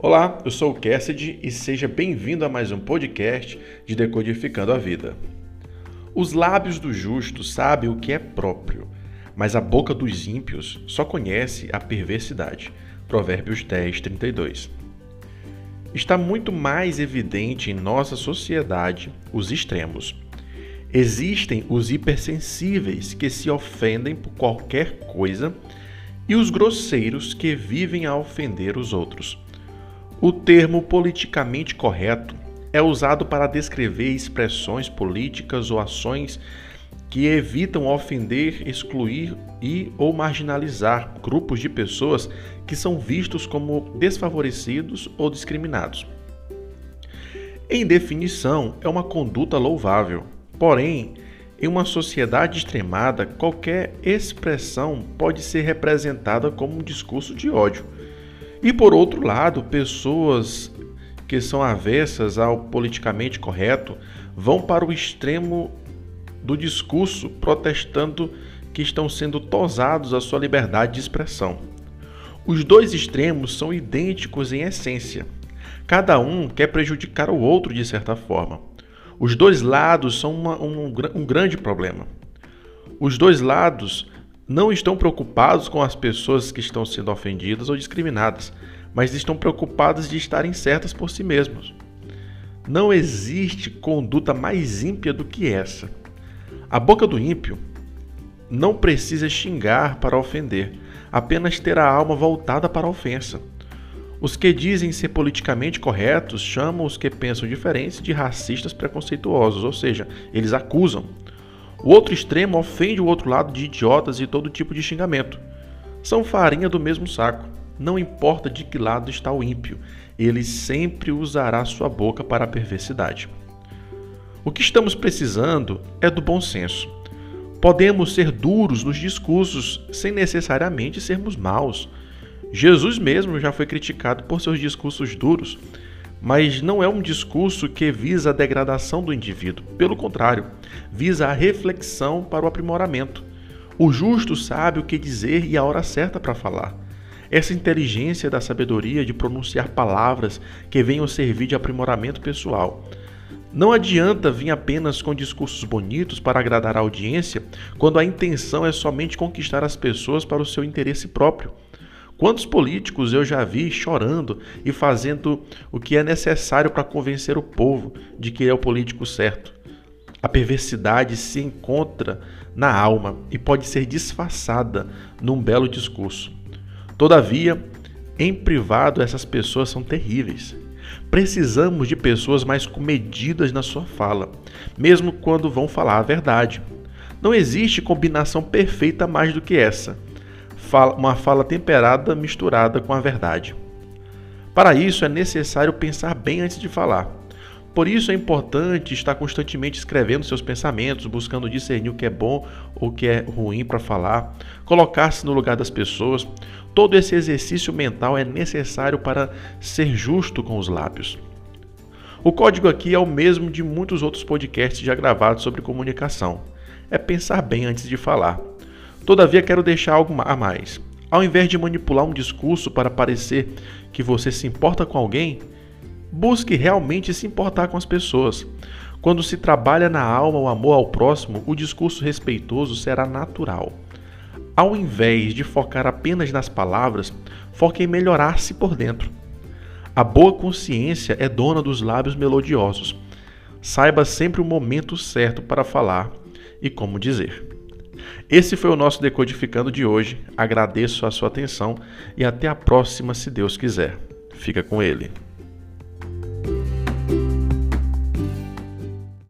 Olá, eu sou o Cassidy e seja bem-vindo a mais um podcast de Decodificando a Vida. Os lábios do justo sabem o que é próprio, mas a boca dos ímpios só conhece a perversidade. Provérbios 10, 32. Está muito mais evidente em nossa sociedade os extremos. Existem os hipersensíveis que se ofendem por qualquer coisa e os grosseiros que vivem a ofender os outros. O termo politicamente correto é usado para descrever expressões políticas ou ações que evitam ofender, excluir e ou marginalizar grupos de pessoas que são vistos como desfavorecidos ou discriminados. Em definição, é uma conduta louvável. Porém, em uma sociedade extremada, qualquer expressão pode ser representada como um discurso de ódio e por outro lado, pessoas que são avessas ao politicamente correto vão para o extremo do discurso protestando que estão sendo tosados a sua liberdade de expressão. Os dois extremos são idênticos em essência. Cada um quer prejudicar o outro de certa forma. Os dois lados são uma, um, um grande problema. Os dois lados não estão preocupados com as pessoas que estão sendo ofendidas ou discriminadas, mas estão preocupados de estarem certas por si mesmos. Não existe conduta mais ímpia do que essa. A boca do ímpio não precisa xingar para ofender, apenas ter a alma voltada para a ofensa. Os que dizem ser politicamente corretos chamam os que pensam diferentes de racistas preconceituosos, ou seja, eles acusam. O outro extremo ofende o outro lado de idiotas e todo tipo de xingamento. São farinha do mesmo saco. Não importa de que lado está o ímpio, ele sempre usará sua boca para a perversidade. O que estamos precisando é do bom senso. Podemos ser duros nos discursos sem necessariamente sermos maus. Jesus mesmo já foi criticado por seus discursos duros, mas não é um discurso que visa a degradação do indivíduo. Pelo contrário, visa a reflexão para o aprimoramento. O justo sabe o que dizer e a hora certa para falar. Essa inteligência da sabedoria de pronunciar palavras que venham servir de aprimoramento pessoal. Não adianta vir apenas com discursos bonitos para agradar a audiência quando a intenção é somente conquistar as pessoas para o seu interesse próprio. Quantos políticos eu já vi chorando e fazendo o que é necessário para convencer o povo de que é o político certo? A perversidade se encontra na alma e pode ser disfarçada num belo discurso. Todavia, em privado, essas pessoas são terríveis. Precisamos de pessoas mais comedidas na sua fala, mesmo quando vão falar a verdade. Não existe combinação perfeita mais do que essa uma fala temperada misturada com a verdade. Para isso é necessário pensar bem antes de falar. Por isso é importante estar constantemente escrevendo seus pensamentos, buscando discernir o que é bom ou o que é ruim para falar, colocar-se no lugar das pessoas. Todo esse exercício mental é necessário para ser justo com os lábios. O código aqui é o mesmo de muitos outros podcasts já gravados sobre comunicação. É pensar bem antes de falar. Todavia, quero deixar algo a mais. Ao invés de manipular um discurso para parecer que você se importa com alguém, busque realmente se importar com as pessoas. Quando se trabalha na alma o amor ao próximo, o discurso respeitoso será natural. Ao invés de focar apenas nas palavras, foque em melhorar-se por dentro. A boa consciência é dona dos lábios melodiosos. Saiba sempre o momento certo para falar e como dizer. Esse foi o nosso Decodificando de hoje. Agradeço a sua atenção e até a próxima, se Deus quiser. Fica com ele.